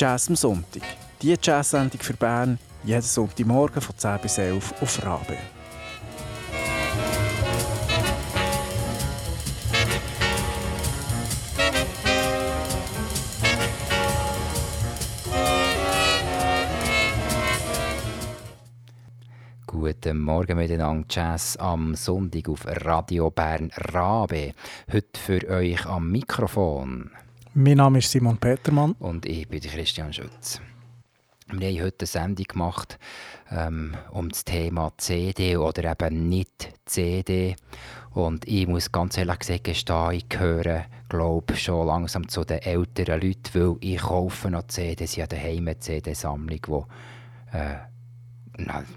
Jazz am Sonntag. Die Jazz-Sendung für Bern jeden Sonntagmorgen von 10 bis 11 auf Rabe. Guten Morgen miteinander. Jazz am Sonntag auf Radio Bern Rabe. Heute für euch am Mikrofon. Mein Name ist Simon Petermann. Und ich bin Christian Schütz. Wir haben heute eine Sendung gemacht ähm, um das Thema CD oder eben nicht CD. Und ich muss ganz ehrlich gesagt gestehen, ich gehöre glaube schon langsam zu den älteren Leuten, weil ich kaufe noch CDs. Ich habe daheim eine CD-Sammlung, die äh,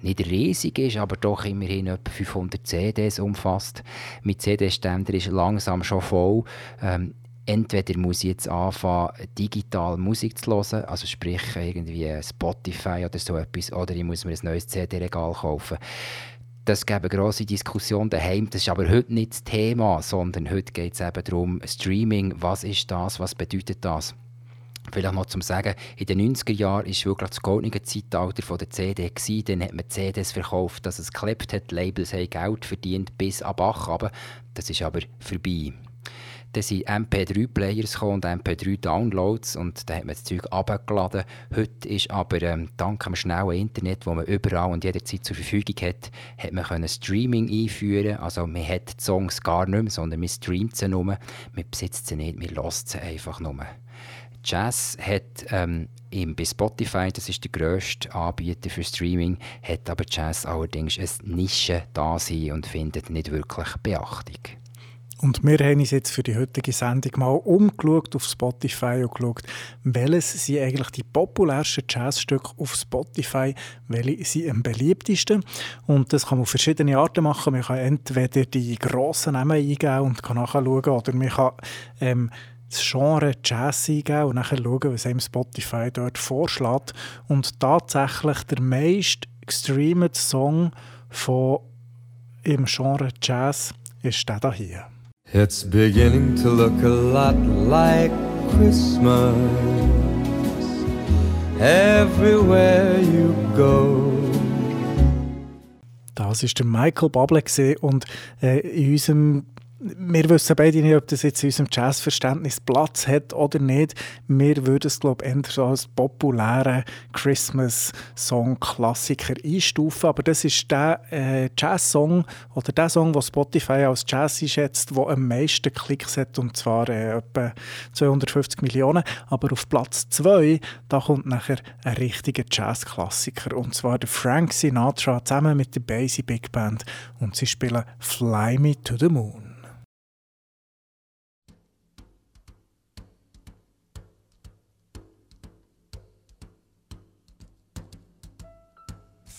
nicht riesig ist, aber doch immerhin etwa 500 CDs umfasst. Mein CD-Ständer ist langsam schon voll. Ähm, entweder muss ich jetzt anfangen, digital Musik zu hören, also sprich irgendwie Spotify oder so etwas, oder ich muss mir ein neues CD-Regal kaufen. Das gibt eine grosse Diskussion daheim. Das ist aber heute nicht das Thema, sondern heute geht es eben darum, Streaming, was ist das, was bedeutet das? Vielleicht noch zum Sagen, in den 90er Jahren war wirklich das goldene Zeitalter der CD. Gewesen. Dann hat man CDs verkauft, dass es geklebt hat, Labels haben Geld verdient bis ab Bach. Aber das ist aber vorbei. Dann sind MP3-Players und MP3-Downloads und da hat man das Zeug abgeladen. Heute ist aber ähm, dank dem schnellen Internet, wo man überall und jederzeit zur Verfügung hat, hat man können Streaming einführen. Also man hat die Songs gar nicht mehr, sondern man streamt sie nur. Man besitzt sie nicht, man lässt sie einfach nur. Jazz hat ähm, im, bei Spotify, das ist der grösste Anbieter für Streaming, hat aber Jazz allerdings eine Nische da sein und findet nicht wirklich Beachtung. Und wir haben uns jetzt für die heutige Sendung mal umgeschaut auf Spotify und geschaut, welches sind eigentlich die populärsten Jazzstücke auf Spotify, welche sind am beliebtesten. Und das kann man auf verschiedene Arten machen. Man kann entweder die grossen Namen eingeben und kann nachschauen, oder man kann ähm, das Genre Jazz eingeben und nachher schauen, was einem Spotify dort vorschlägt. Und tatsächlich der meist gestreamte Song von im Genre Jazz ist der hier. It's beginning to look a lot like Christmas everywhere you go. Das ist der Michael Bublé und äh, in unserem wir wissen beide nicht, ob das jetzt in unserem Jazzverständnis Platz hat oder nicht. Wir würden es, glaube ich, eher so als populären Christmas-Song-Klassiker einstufen. Aber das ist der äh, Jazz-Song oder der Song, den Spotify als Jazz einschätzt, der am meisten Klicks hat, und zwar äh, etwa 250 Millionen. Aber auf Platz 2, da kommt nachher ein richtiger Jazz-Klassiker, und zwar der Frank Sinatra zusammen mit der Basie Big Band. Und sie spielen Fly Me to the Moon.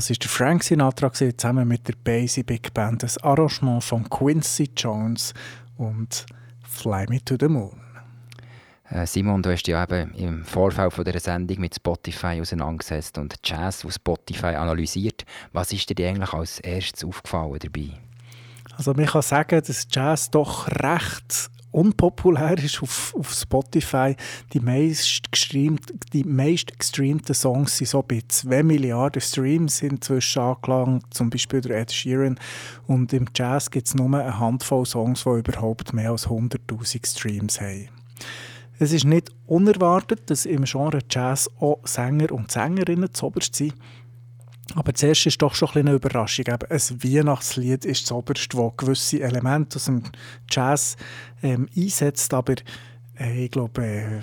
Das ist der Frank Sinatra gewesen, zusammen mit der Basie Big Band, das Arrangement von Quincy Jones und Fly Me to the Moon. Äh, Simon, du hast dich ja eben im Vorfeld von dieser Sendung mit Spotify auseinandergesetzt und Jazz auf Spotify analysiert. Was ist dir eigentlich als erstes aufgefallen dabei? Also man kann sagen, dass Jazz doch recht unpopulär ist auf, auf Spotify. Die meist, gestreamt, die meist gestreamten Songs sind so bei 2 Milliarden Streams inzwischen angelangt, zum Beispiel der Ed Sheeran. Und im Jazz gibt es nur eine Handvoll Songs, die überhaupt mehr als 100'000 Streams haben. Es ist nicht unerwartet, dass im Genre Jazz auch Sänger und Sängerinnen zuoberst sind. Aber zuerst ist doch schon eine Überraschung. Eben, ein Weihnachtslied ist das oberste, das gewisse Elemente aus dem Jazz ähm, einsetzt. Aber äh, ich glaube, äh,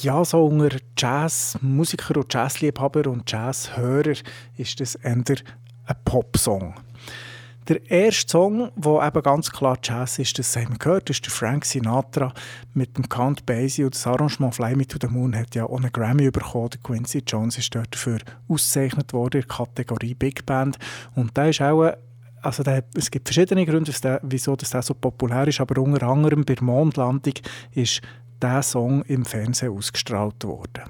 ja, so unter Jazzmusiker und Jazzliebhaber und Jazzhörer ist das eher ein Popsong. Der erste Song, der eben ganz klar Jazz ist, das haben wir gehört, ist der Frank Sinatra mit dem Count Basie und das Arrangement Fly Me to the Moon hat ja auch einen Grammy bekommen. Der Quincy Jones ist dort dafür ausgezeichnet worden in der Kategorie Big Band und da ist auch also der, es gibt verschiedene Gründe, wieso das der so populär ist, aber unter anderem bei der Mondlandung ist dieser Song im Fernsehen ausgestrahlt worden.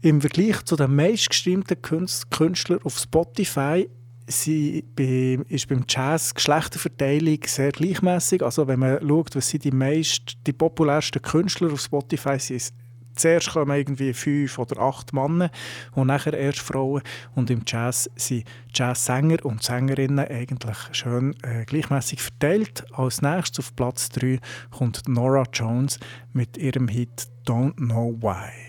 Im Vergleich zu den meistgestreamten Künstlern auf Spotify sie bei, ist beim Jazz Geschlechterverteilung sehr gleichmäßig. Also wenn man schaut, was sind die meist, die populärsten Künstler auf Spotify sind, zuerst kommen irgendwie fünf oder acht Männer und nachher erst Frauen. Und im Jazz sind Jazzsänger und Sängerinnen eigentlich schön äh, gleichmäßig verteilt. Als nächstes auf Platz 3 kommt Nora Jones mit ihrem Hit Don't Know Why.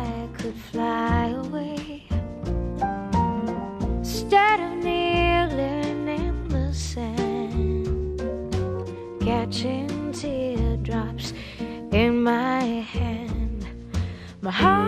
high.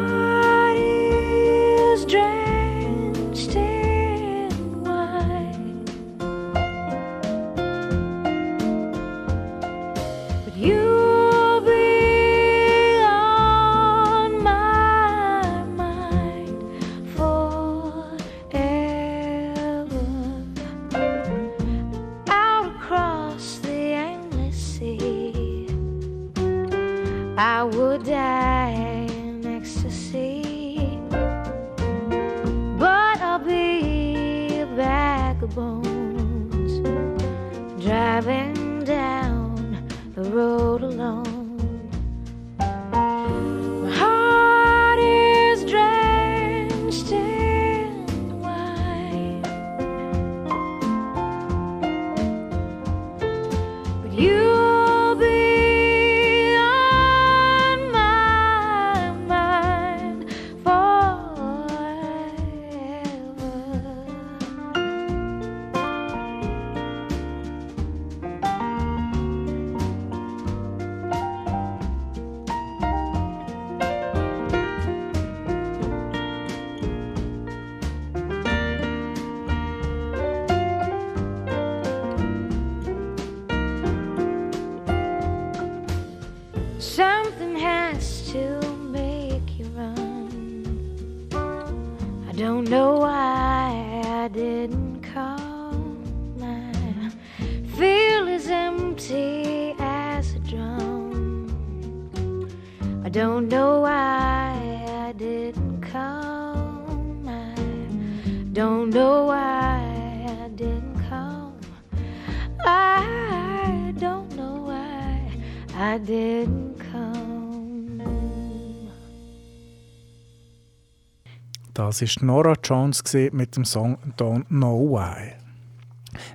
Das ist Nora Jones mit dem Song Don't Know Why.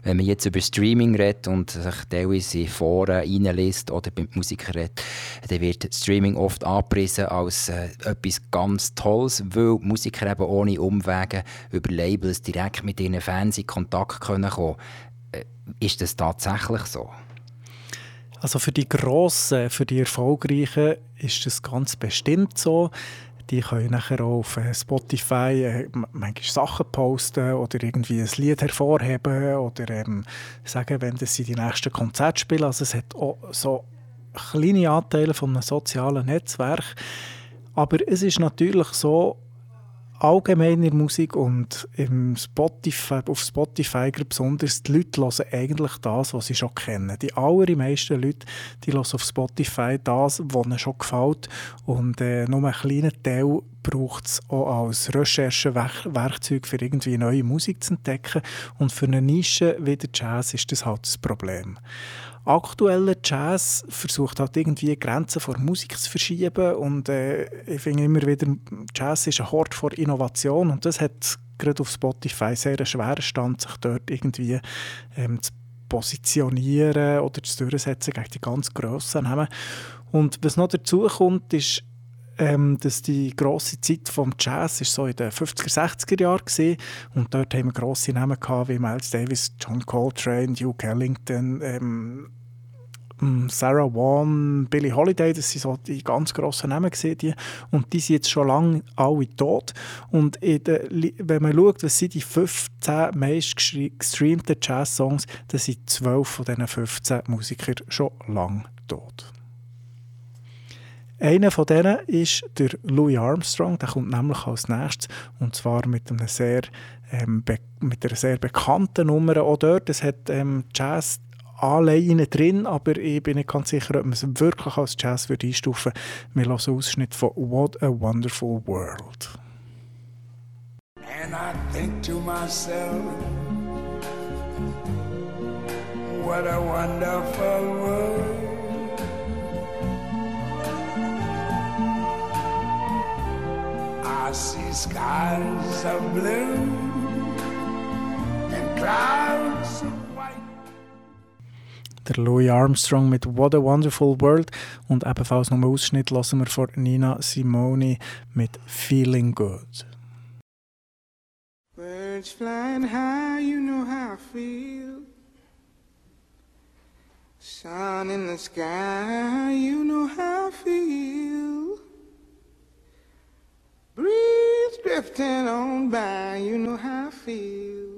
Wenn man jetzt über Streaming redet und sich teilweise in Foren reinliest oder mit Musikern redet, dann wird Streaming oft angepriesen als äh, etwas ganz Tolles, weil Musiker eben ohne Umwege über Labels direkt mit ihren Fans in Kontakt können kommen. Äh, ist das tatsächlich so? Also für die Grossen, für die Erfolgreichen ist das ganz bestimmt so. Die können nachher auch auf äh, Spotify äh, manchmal Sachen posten oder irgendwie ein Lied hervorheben oder ähm, sagen, wenn sie die nächsten Konzerte spielen. Also es hat auch so kleine Anteile von einem sozialen Netzwerk. Aber es ist natürlich so, allgemein in der Musik und im Spotify, auf Spotify besonders, die Leute hören eigentlich das, was sie schon kennen. Die allermeisten Leute die hören auf Spotify das, was ihnen schon gefällt. Und äh, nur einen kleinen Teil braucht es auch als Recherchewerkzeug für irgendwie neue Musik zu entdecken. Und für eine Nische wie der Jazz ist das halt das Problem aktueller Jazz versucht halt irgendwie Grenzen von Musik zu verschieben und äh, ich finde immer wieder, Jazz ist ein Hort vor Innovation und das hat gerade auf Spotify sehr einen schweren Stand, sich dort irgendwie ähm, zu positionieren oder zu durchsetzen gegen die ganz grossen Namen. Und was noch dazu kommt, ist, ähm, dass die grosse Zeit vom Jazz ist so in den 50er, 60er Jahren war. Und dort haben wir grosse Namen gehabt, wie Miles Davis, John Coltrane, Duke Ellington, ähm, hm, Sarah Vaughan, Billie Holiday, das sind so die ganz grossen Namen gewesen, und die sind jetzt schon lange alle tot. Und der, wenn man schaut, was sind die 15 meist gestreamten Jazz-Songs, dann sind 12 von diesen 15 Musikern schon lange tot. Einer von denen ist der Louis Armstrong, der kommt nämlich als nächstes und zwar mit einer sehr, ähm, mit einer sehr bekannten Nummer. Auch dort, es hat ähm, Jazz Anleihen drin, aber ich bin nicht ganz sicher, ob man es wirklich als Jazz würde einstufen würde. Wir hören einen Ausschnitt von What a Wonderful World. And I think to myself, what a wonderful world. I see skies of blue and clouds of der Louis Armstrong mit What a Wonderful World und ebenfalls noch einen Ausschnitt lassen wir von Nina Simone mit Feeling Good. Birds flying high, you know how I feel. Sun in the sky, you know how I feel. Breeze drifting on by, you know how I feel.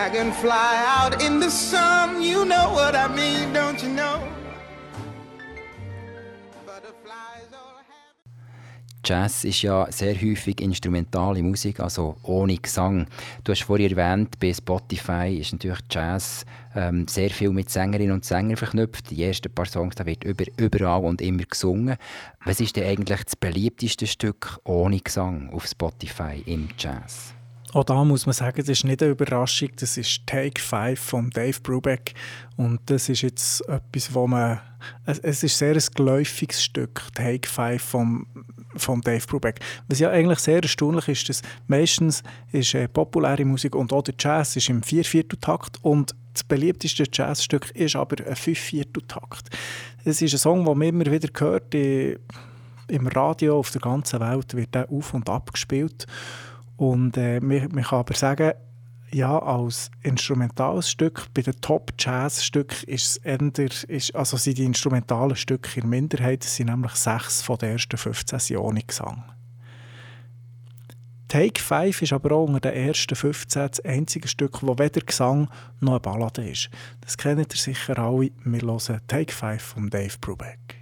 dragonfly out in the sun. You know what I mean, don't you know? Jazz ist ja sehr häufig instrumentale Musik, also ohne Gesang. Du hast vorhin erwähnt, bei Spotify ist natürlich Jazz ähm, sehr viel mit Sängerinnen und Sängern verknüpft. Die ersten paar Songs, da wird über, überall und immer gesungen. Was ist denn eigentlich das beliebteste Stück ohne Gesang auf Spotify im Jazz? Auch da muss man sagen, das ist nicht eine Überraschung. Das ist Take 5 von Dave Brubeck. Und das ist jetzt etwas, wo man. Es ist sehr ein geläufiges Stück, Take 5 von, von Dave Brubeck. Was ja eigentlich sehr erstaunlich ist, dass meistens ist äh, populäre Musik und auch der Jazz ist im Viervierteltakt und das beliebteste Jazzstück ist aber ein Fünfvierteltakt. Es ist ein Song, den man immer wieder hört. Im Radio auf der ganzen Welt wird er auf und ab gespielt. Und äh, man, kann aber sagen, ja, als instrumentales Stück, bei den Top-Jazz-Stücken also sind die instrumentalen Stücke in Minderheit, es sind nämlich sechs von den ersten 15 Sionen gesang. Take 5 ist aber auch unter den ersten 15 das einzige Stück, wo weder Gesang noch eine Ballade ist. Das kennt ihr sicher alle. Wir hören Take 5 von Dave Brubeck.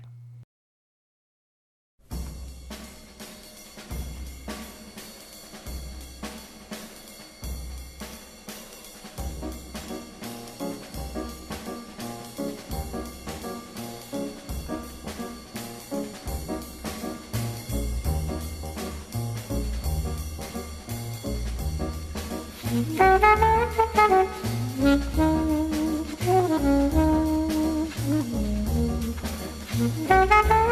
Thank you.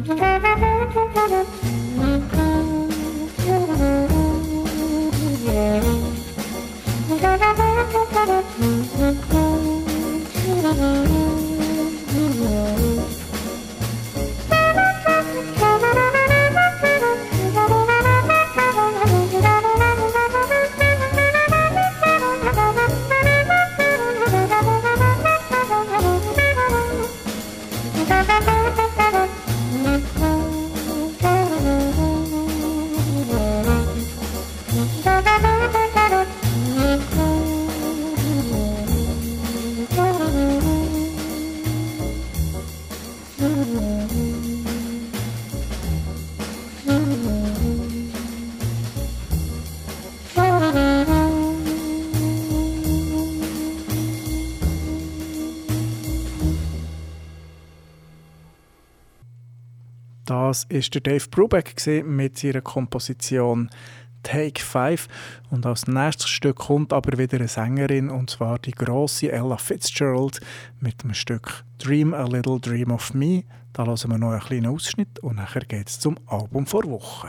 Thank you. Das ist der Dave Brubeck mit seiner Komposition Take 5 und als nächstes Stück kommt aber wieder eine Sängerin und zwar die große Ella Fitzgerald mit dem Stück Dream a Little Dream of Me. Da hören wir noch einen kleinen Ausschnitt und nachher geht es zum Album vor Woche.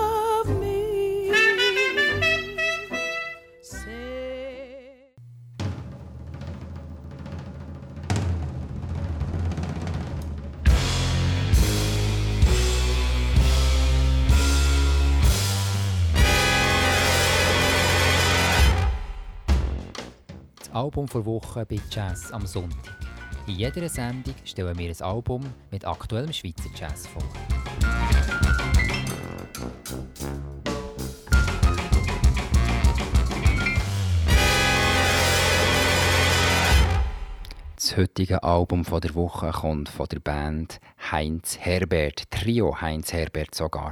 Album vor Woche bei Jazz am Sonntag. In jeder Sendung stellen wir ein Album mit aktuellem Schweizer Jazz vor. Das heutige Album von der Woche kommt von der Band Heinz Herbert, Trio Heinz Herbert sogar.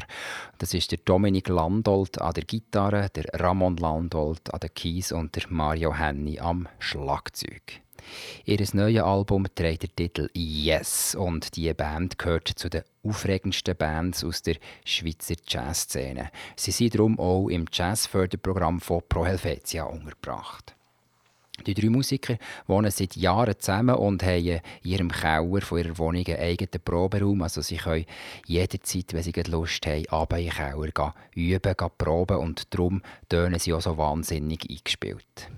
Das ist der Dominik Landolt an der Gitarre, der Ramon Landolt an der Keys und der Mario Henny am Schlagzeug. Ihr neues Album trägt den Titel Yes und die Band gehört zu den aufregendsten Bands aus der Schweizer Jazzszene. Sie sind darum auch im Jazzförderprogramm von Pro Helvetia untergebracht. Die drei Musiker wohnen seit Jahren zusammen und haben in ihrem Keller von ihrer Wohnung einen eigenen Proberaum. Also sie können jederzeit, wenn sie Lust haben, runter in den Keller gehen, üben, gehen proben und darum tönen sie auch so wahnsinnig eingespielt.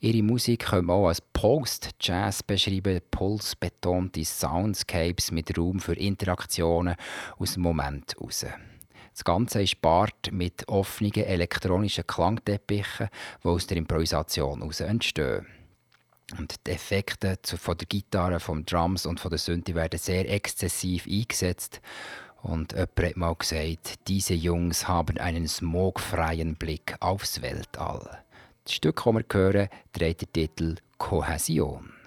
Ihre Musik können wir auch als Post-Jazz beschreiben, pulsbetonte Soundscapes mit Raum für Interaktionen aus dem Moment heraus. Das Ganze ist Bart mit offenen elektronischen Klangteppichen, die aus der Improvisation heraus entstehen. Und die Effekte von der Gitarre, vom Drums und von der Synthi werden sehr exzessiv eingesetzt. Und jemand hat mal gesagt, diese Jungs haben einen smogfreien Blick aufs Weltall. Das Stück, das wir hören, trägt den Titel Kohäsion.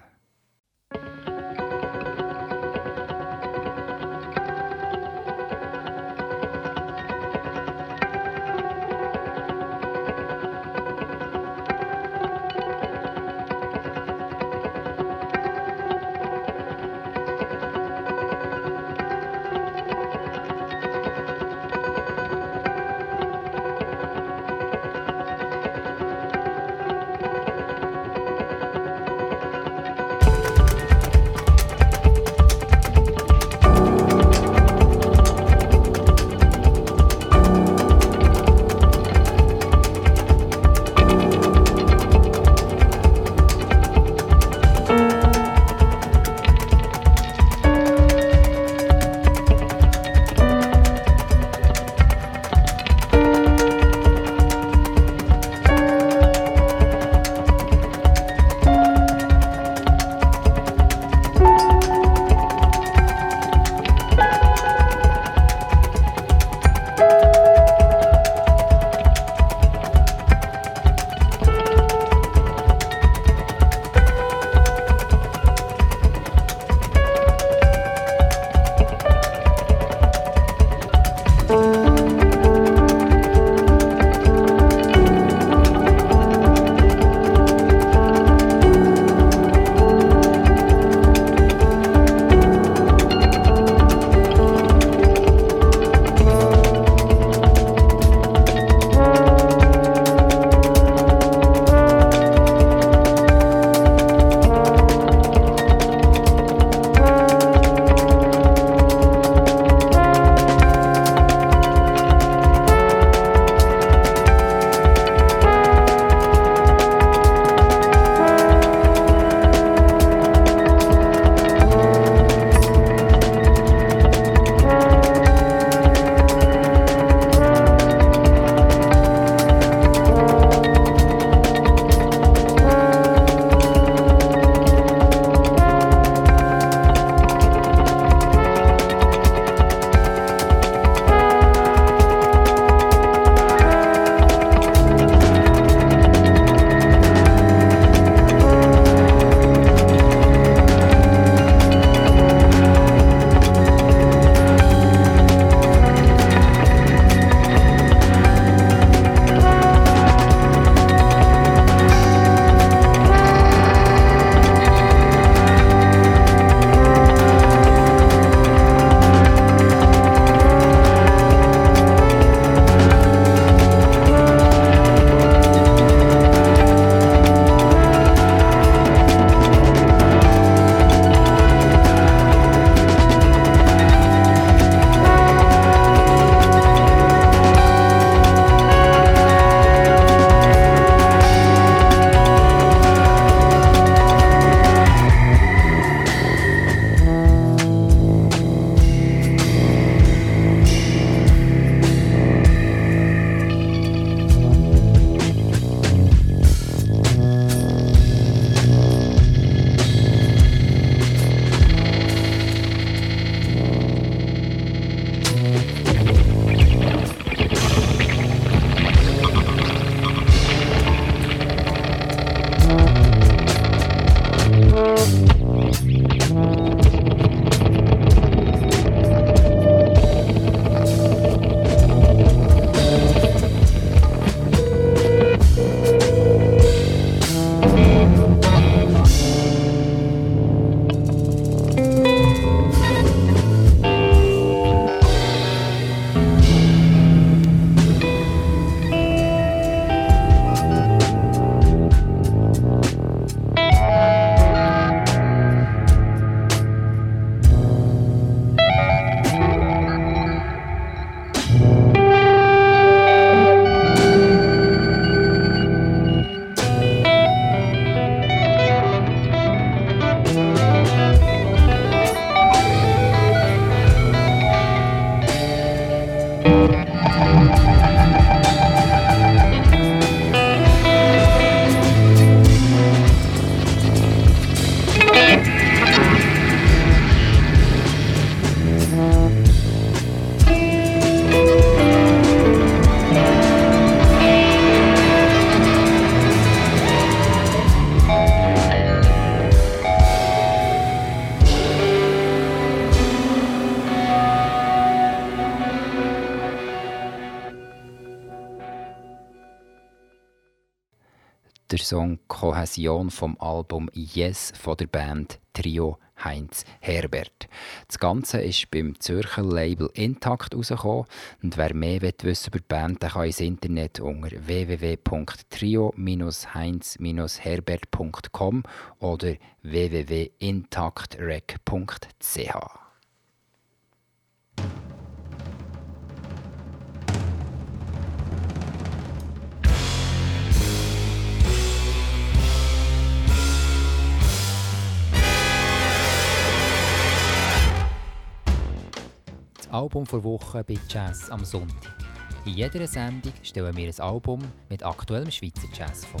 Kohäsion vom Album Yes von der Band Trio Heinz Herbert. Das Ganze ist beim Zürcher Label Intakt rausgekommen. Und wer mehr wissen über die Band, der kann ins Internet unter www.trio-heinz-herbert.com oder www.intactrec.ch. Album vor Woche bei Jazz am Sonntag. In jeder Sendung stellen wir ein Album mit aktuellem Schweizer Jazz vor.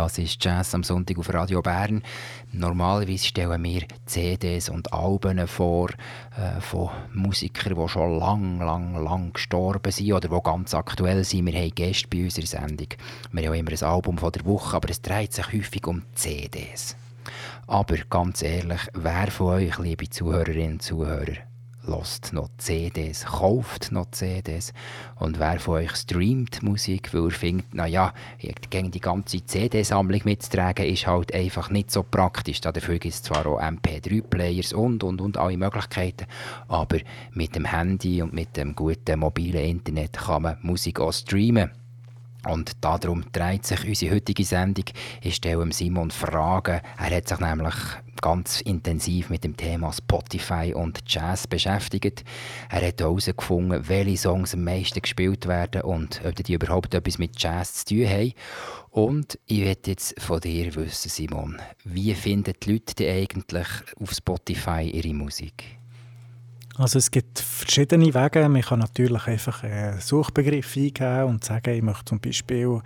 Das ist Jazz am Sonntag auf Radio Bern. Normalerweise stellen wir CDs und Alben vor äh, von Musikern, die schon lang, lang, lang gestorben sind oder die ganz aktuell sind. Wir haben Gäste bei unserer Sendung. Wir haben immer ein Album von der Woche, aber es dreht sich häufig um CDs. Aber ganz ehrlich, wer von euch, liebe Zuhörerinnen und Zuhörer, lost noch CDs, kauft noch CDs und wer von euch streamt Musik, weil er findet, naja, gegen die ganze CD-Sammlung mitzutragen, ist halt einfach nicht so praktisch. Dafür gibt es zwar auch MP3-Players und, und, und alle Möglichkeiten, aber mit dem Handy und mit dem guten mobilen Internet kann man Musik auch streamen. Und darum dreht sich unsere heutige Sendung. Ich stelle Simon Fragen. Er hat sich nämlich ganz intensiv mit dem Thema Spotify und Jazz beschäftigt. Er hat herausgefunden, welche Songs am meisten gespielt werden und ob die überhaupt etwas mit Jazz zu tun haben. Und ich möchte jetzt von dir wissen, Simon, wie finden die Leute eigentlich auf Spotify ihre Musik? Also es gibt verschiedene Wege. Man kann natürlich einfach einen Suchbegriff eingeben und sagen, ich möchte zum Beispiel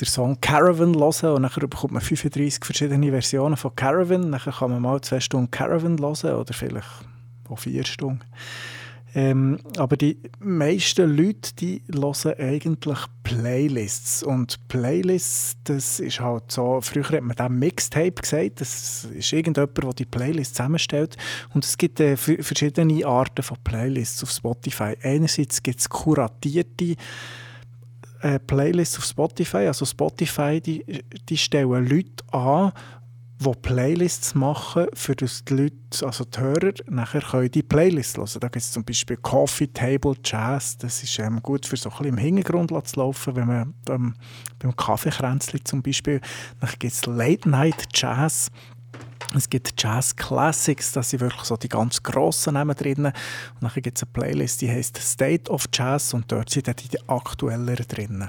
den Song Caravan hören und dann bekommt man 35 verschiedene Versionen von Caravan. Dann kann man mal zwei Stunden Caravan hören oder vielleicht auch vier Stunden. Ähm, aber die meisten Leute, die hören eigentlich Playlists. Und Playlists, das ist halt so, früher hat man dem Mixtape gesagt, das ist irgendjemand, der die Playlist zusammenstellt. Und es gibt äh, verschiedene Arten von Playlists auf Spotify. Einerseits gibt es kuratierte äh, Playlists auf Spotify. Also Spotify, die, die stellen Leute an, die Playlists machen, für das die Leute, also die Hörer, nachher können die Playlists hören. Da gibt es zum Beispiel Coffee Table Jazz, das ist ähm, gut für so ein bisschen im Hintergrund zu laufen, wenn man ähm, beim Kaffeekränzchen zum Beispiel. Dann gibt es Late Night Jazz, es gibt Jazz Classics, das sind wirklich so die ganz grossen Namen drin. Und dann gibt es eine Playlist, die heißt State of Jazz und dort sind die aktuelleren drin.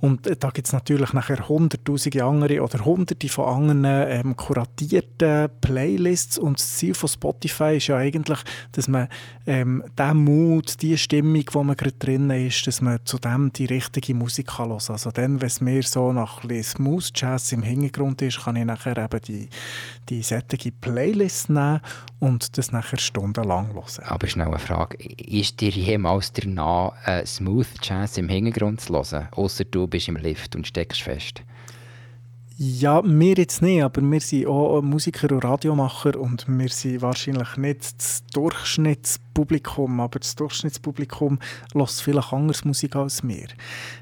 Und äh, da gibt es natürlich nachher hunderttausende andere oder hunderte von anderen ähm, kuratierten Playlists. Und das Ziel von Spotify ist ja eigentlich, dass man ähm, den Mut, die Stimmung, wo man gerade drin ist, dass man zu dem die richtige Musik kann hören. Also dann, wenn es mir so nach Smooth Jazz im Hintergrund ist, kann ich nachher eben die, die sättige Playlist nehmen und das nachher stundenlang hören. Aber schnell eine Frage. Ist dir jemals danach äh, Smooth Jazz im Hintergrund zu hören? Außer du bist im Lift und steckst fest? Ja, wir jetzt nicht, aber wir sind auch Musiker und Radiomacher und wir sind wahrscheinlich nicht das Durchschnittspublikum, aber das Durchschnittspublikum hört vielleicht anders Musik als wir.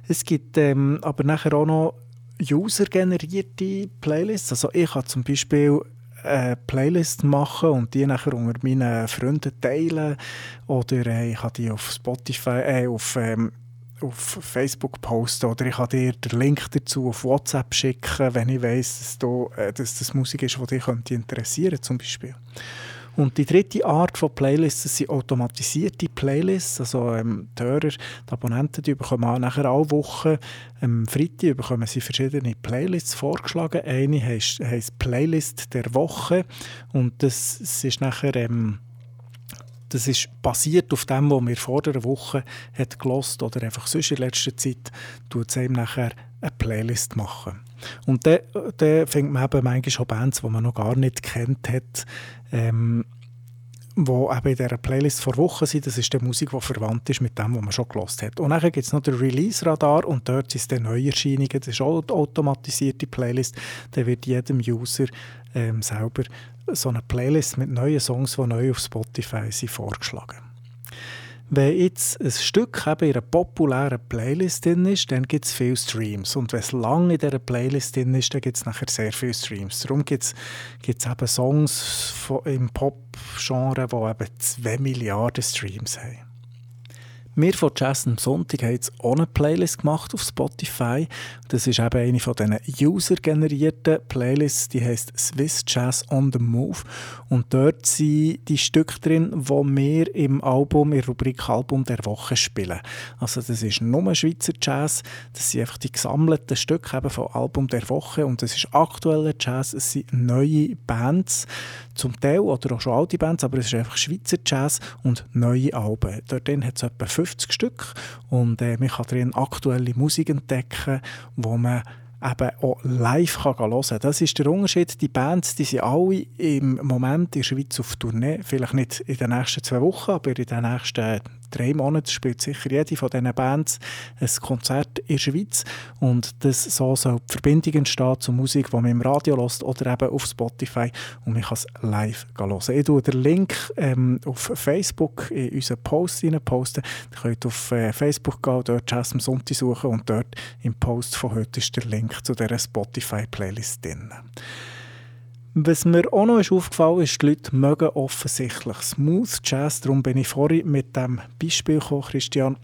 Es gibt ähm, aber nachher auch noch user-generierte Playlists. Also ich habe zum Beispiel eine Playlist machen und die nachher unter meinen Freunden teilen oder äh, ich habe die auf Spotify, äh, auf ähm, auf Facebook posten oder ich kann dir den Link dazu auf WhatsApp schicken, wenn ich weiss, dass, du, äh, dass das Musik ist, die dich interessieren zum Beispiel. Und die dritte Art von Playlists das sind automatisierte Playlists. Also ähm, die Hörer, die Abonnenten, die bekommen auch nachher alle Wochen, am ähm, Freitag bekommen sie verschiedene Playlists vorgeschlagen. Eine heisst, heisst Playlist der Woche und das, das ist nachher... Ähm, das ist basiert auf dem, was wir vor der Woche hat gelost oder einfach sonst in letzter Zeit, tut es einem nachher eine Playlist machen. Und dann, dann fängt man eben manchmal auch Bands, die man noch gar nicht kennt hat, ähm, wo eben in dieser Playlist vor Wochen sind. Das ist die Musik, die verwandt ist mit dem, was man schon gelost hat. Und dann gibt es noch den Release-Radar und dort sind dann Neuerscheinungen. Das ist auch eine automatisierte Playlist. Da wird jedem User ähm, selber so eine Playlist mit neuen Songs, die neu auf Spotify sind, vorgeschlagen. Wenn jetzt ein Stück eben in einer populären Playlist drin ist, dann gibt es viele Streams. Und wenn es lange in dieser Playlist drin ist, dann gibt es nachher sehr viele Streams. Darum gibt es eben Songs im Pop-Genre, die eben 2 Milliarden Streams haben. Wir von Jazz am Sonntag haben jetzt auch eine Playlist gemacht auf Spotify. Das ist eben eine von diesen user-generierten Playlists, die heißt Swiss Jazz on the Move. Und dort sind die Stücke drin, die wir im Album, in der Rubrik Album der Woche spielen. Also das ist nur Schweizer Jazz, das sind einfach die gesammelten Stücke eben vom Album der Woche und das ist aktueller Jazz, es sind neue Bands, zum Teil oder auch schon alte Bands, aber es ist einfach Schweizer Jazz und neue Alben. Dort hat es etwa 50 Stück und äh, man kann darin aktuelle Musik entdecken, wo man eben auch live kann hören kann. Das ist der Unterschied. Die Bands die sind alle im Moment in der Schweiz auf Tournee. Vielleicht nicht in den nächsten zwei Wochen, aber in den nächsten drei Monaten spielt sicher jede von diesen Bands ein Konzert in der Schweiz. Und das so soll die Verbindung entstehen zur Musik, die man im Radio hört oder eben auf Spotify. Und man kann es live hören. Ich tue den Link ähm, auf Facebook in unseren Post posten. Ihr könnt auf äh, Facebook gehen, dort Jazz am Sonntag suchen und dort im Post von heute ist der Link zu dieser Spotify-Playlist drin. Was mir auch noch ist aufgefallen ist, die Leute mögen offensichtlich Smooth Jazz. Darum bin ich vorhin mit dem Beispiel gekommen, Christian.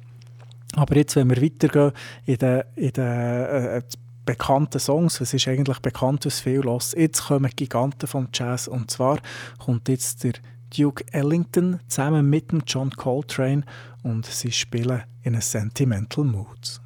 Aber jetzt, wenn wir weitergehen in den, in den äh, bekannten Songs, was ist eigentlich bekannt, was viel los. Jetzt kommen Giganten vom Jazz und zwar kommt jetzt der Duke Ellington zusammen mit dem John Coltrane und sie spielen in a Sentimental Mood.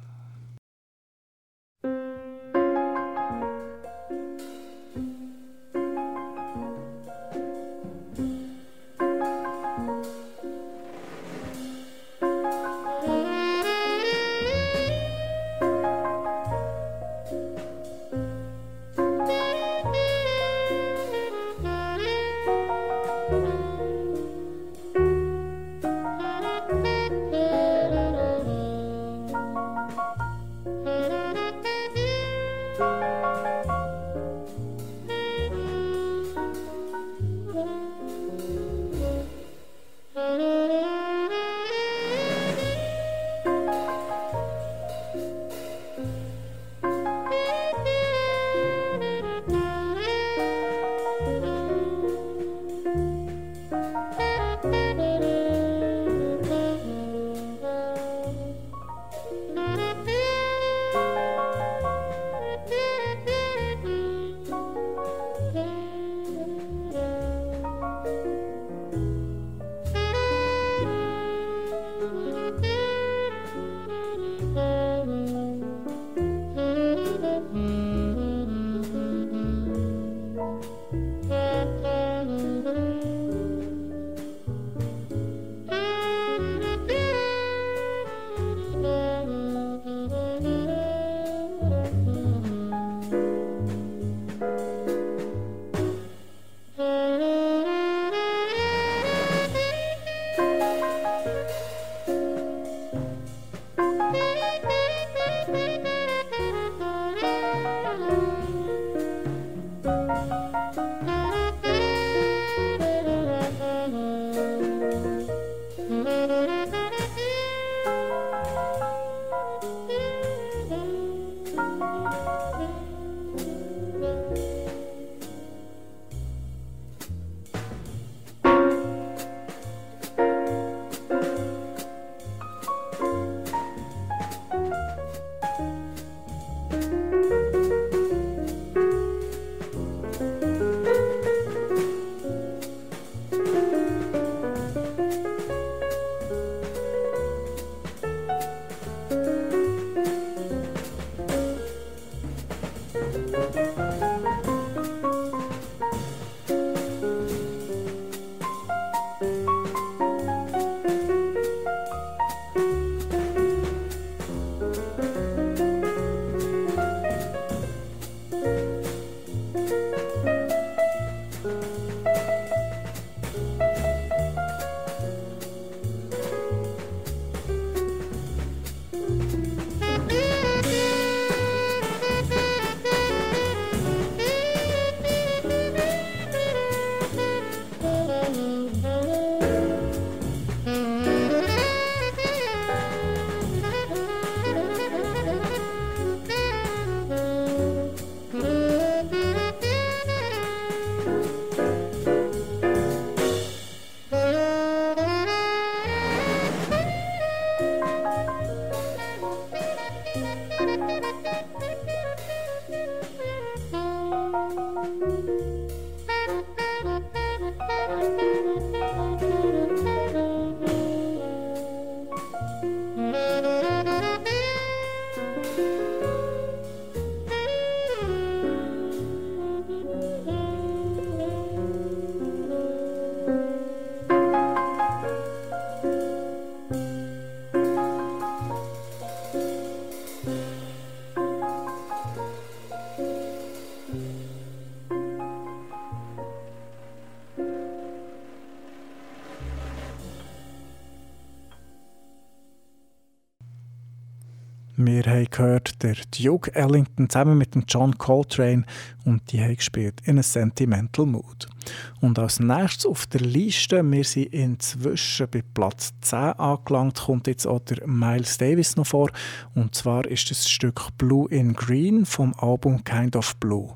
Gehört, der Duke Ellington zusammen mit dem John Coltrane und die haben gespielt in a Sentimental Mood. Und als nächstes auf der Liste, wir sind inzwischen bei Platz 10 angelangt, kommt jetzt auch der Miles Davis noch vor. Und zwar ist das Stück Blue in Green vom Album Kind of Blue.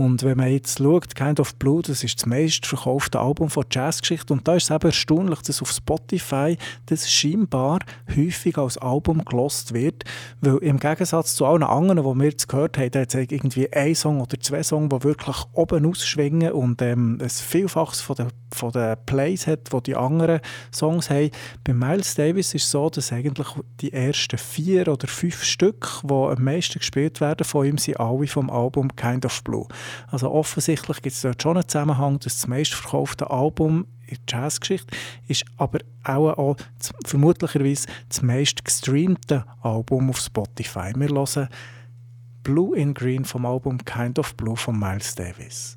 Und wenn man jetzt schaut, Kind of Blue, das ist das meistverkaufte Album von Jazzgeschichte. Und da ist es eben erstaunlich, dass auf Spotify das scheinbar häufig als Album gelost wird. Weil im Gegensatz zu allen anderen, die wir jetzt gehört haben, da hat irgendwie ein Song oder zwei Songs, die wirklich oben ausschwingen und ähm, ein Vielfaches von den, von den Plays hat, die die anderen Songs haben. Bei Miles Davis ist es so, dass eigentlich die ersten vier oder fünf Stück, die am meisten gespielt werden von ihm, sind alle vom Album Kind of Blue. Also offensichtlich gibt es dort schon einen Zusammenhang, dass das meistverkaufte Album in der Jazzgeschichte ist aber auch, auch vermutlicherweise das meist gestreamte Album auf Spotify. Wir hören Blue in Green vom Album Kind of Blue von Miles Davis.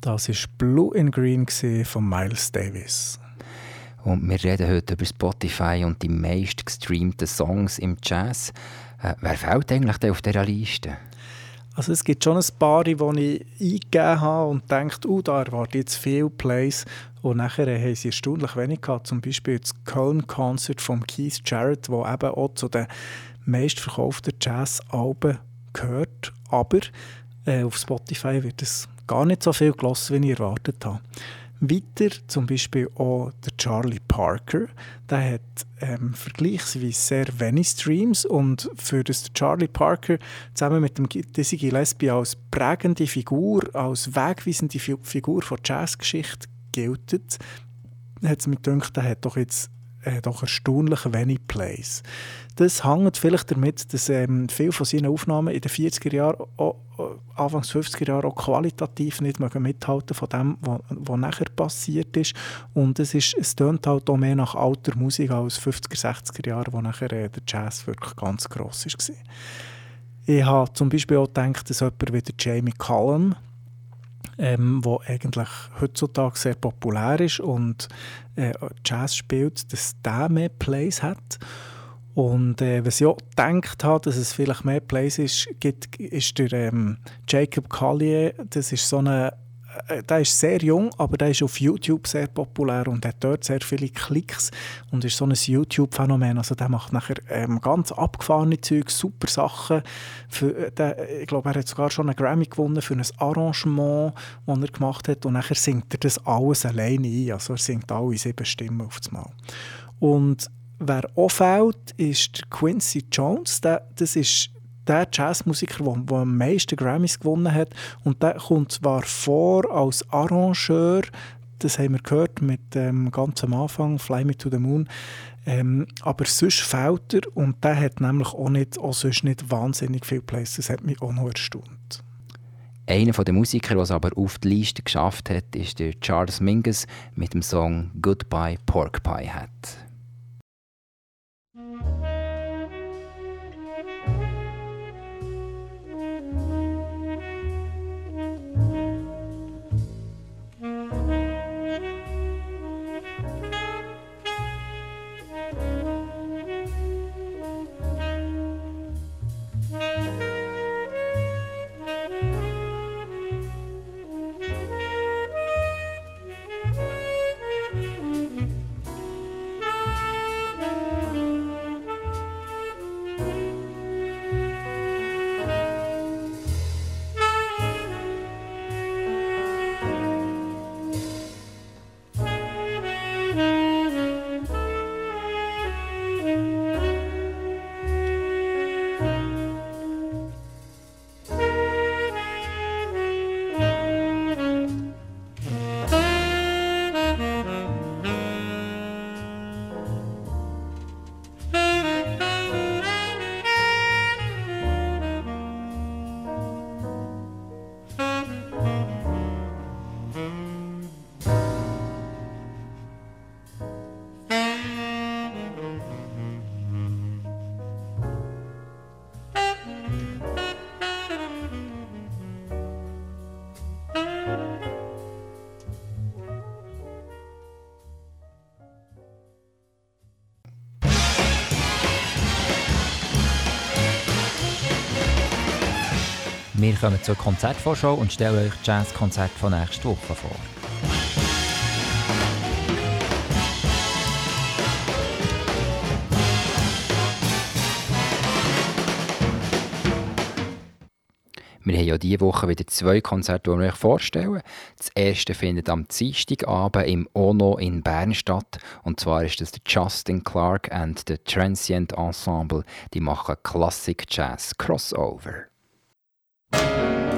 Das war Blue and Green von Miles Davis. Und wir reden heute über Spotify und die meist gestreamten Songs im Jazz. Äh, wer fällt eigentlich auf dieser Liste? Also es gibt schon ein paar, die ich eingegeben habe und denke, oh, da erwarte jetzt viel Plays. Und nachher haben sie erstaunlich wenig gehabt. Zum Beispiel das Köln-Concert von Keith Jarrett, das eben auch zu den meistverkauften Jazz-Alben gehört. Aber äh, auf Spotify wird es gar nicht so viel gelassen, wie ich erwartet habe. Weiter zum Beispiel auch der Charlie Parker. Der hat ähm, vergleichsweise sehr wenig Streams und für das Charlie Parker zusammen mit dem Dizzy Gillespie als prägende Figur, als wegweisende Figur von Jazzgeschichte gilt, hat es mir gedacht, der hat doch jetzt äh, doch erstaunlich wenig Plays. Das hängt vielleicht damit, dass ähm, viele von seinen Aufnahmen in den 40er Jahren, auch, Anfangs 50er Jahre auch qualitativ nicht mithalten von dem, was nachher passiert ist. Und es, ist, es tönt halt auch mehr nach alter Musik als 50er, 60er Jahre, wo nachher äh, der Jazz wirklich ganz gross war. Ich habe zum Beispiel auch gedacht, dass jemand wie der Jamie Cullum, ähm, wo eigentlich heutzutage sehr populär ist und äh, Jazz spielt, dass der mehr Plays hat. Und äh, was ich auch gedacht habe, dass es vielleicht mehr Plays ist, gibt, ist der ähm, Jacob Collier. Das ist so eine äh, der ist sehr jung, aber der ist auf YouTube sehr populär und hat dort sehr viele Klicks und ist so ein YouTube-Phänomen. Also der macht nachher ähm, ganz abgefahrene Zeug, super Sachen. Für, äh, der, ich glaube, er hat sogar schon einen Grammy gewonnen für ein Arrangement, das er gemacht hat und nachher singt er das alles alleine ein. Also er singt alle sieben Stimmen auf das Mal. Und wer auch fehlt, ist Quincy Jones. Der, das ist der Jazzmusiker, der, der am meisten Grammys gewonnen hat. Und der kommt zwar vor als Arrangeur, das haben wir gehört mit dem ähm, ganz Anfang, Fly Me to the Moon. Ähm, aber sonst fehlt er und der hat nämlich auch, nicht, auch sonst nicht wahnsinnig viele Plays. Das hat mich auch noch erstaunt. Einer der Musiker, der es aber auf die Liste geschafft hat, ist der Charles Mingus mit dem Song Goodbye Pork Pie Hat. Kommen zur Konzertvorschau und stellen euch das Jazzkonzert von nächster Woche vor. Wir haben ja diese Woche wieder zwei Konzerte, die wir euch vorstellen. Das erste findet am Dienstagabend im Ono in Bern statt. Und zwar ist das der Justin Clark and the Transient Ensemble. Die machen Classic Jazz Crossover. Thank you.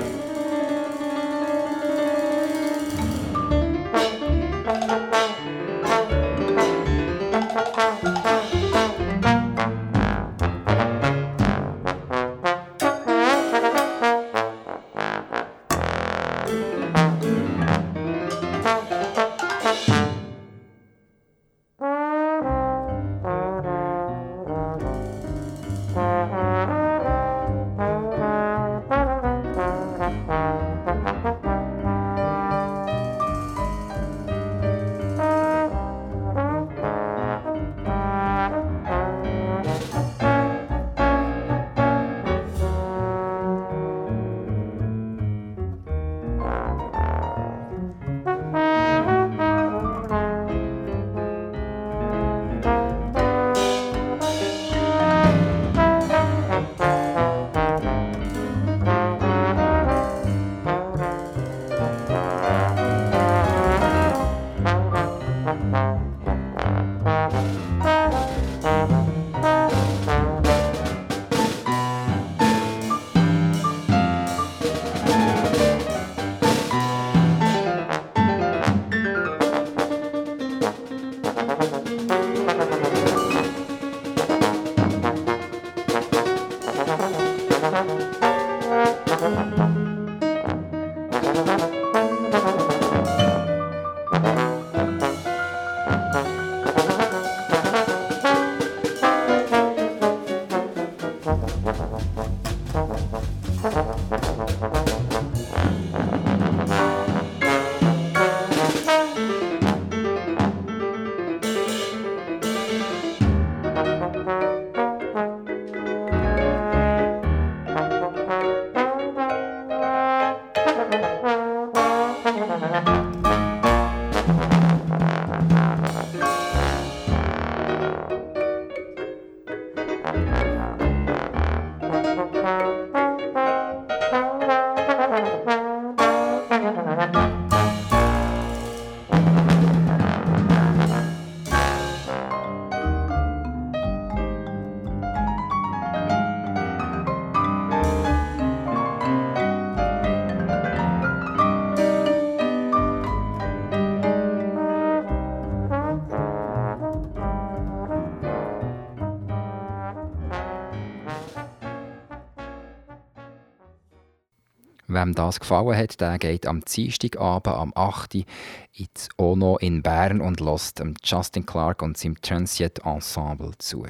Wem das gefallen hat, der geht am Dienstagabend am 8. Uhr ins Ono in Bern und lässt Justin Clark und seinem Transient Ensemble zu.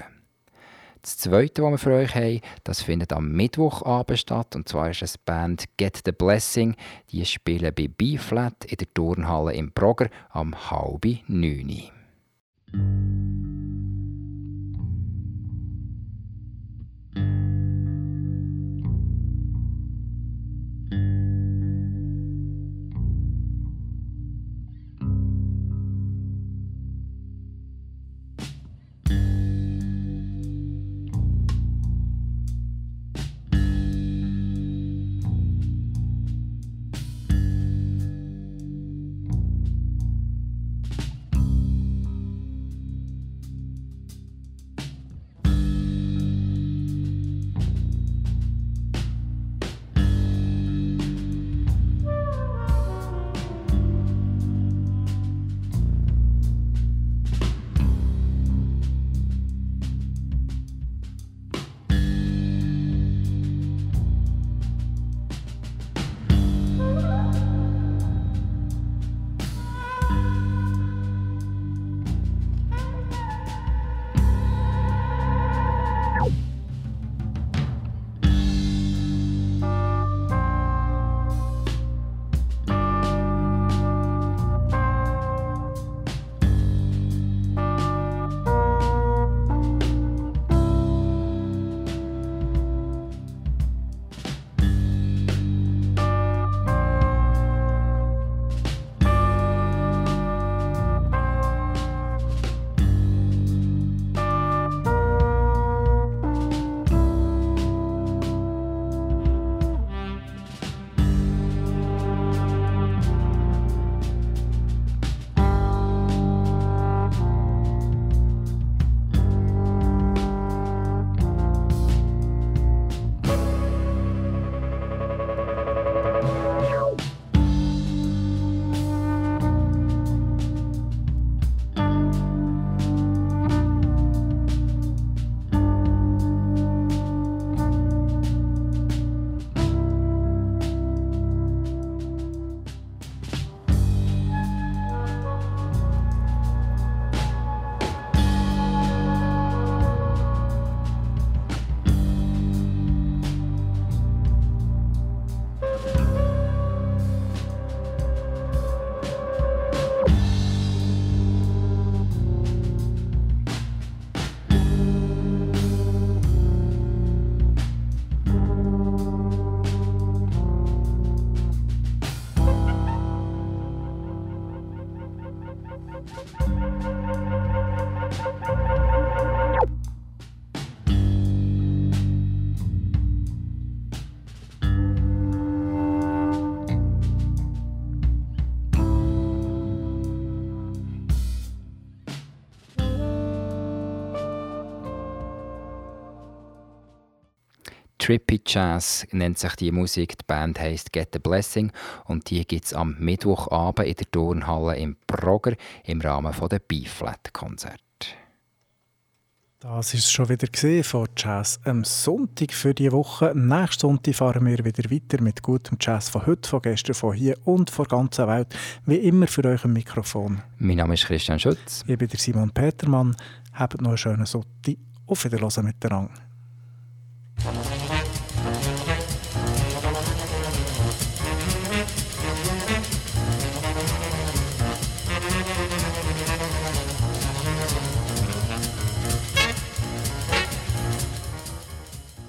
Das zweite, was wir für euch haben, das findet am Mittwochabend statt. Und zwar ist es Band Get the Blessing. Die spielen bei B-Flat in der Turnhalle im Brogger am halben neun. Trippy Jazz nennt sich die Musik. Die Band heisst Get a Blessing und die gibt es am Mittwochabend in der Turnhalle im Progger im Rahmen der B-Flat-Konzert. Das ist schon wieder gesehen von Jazz am Sonntag für die Woche. Nächsten Sonntag fahren wir wieder weiter mit gutem Jazz von heute, von gestern, von hier und von der ganzen Welt. Wie immer für euch im Mikrofon. Mein Name ist Christian Schütz. Ich bin der Simon Petermann. Habt noch einen schönen Sonntag. Auf Wiedersehen miteinander.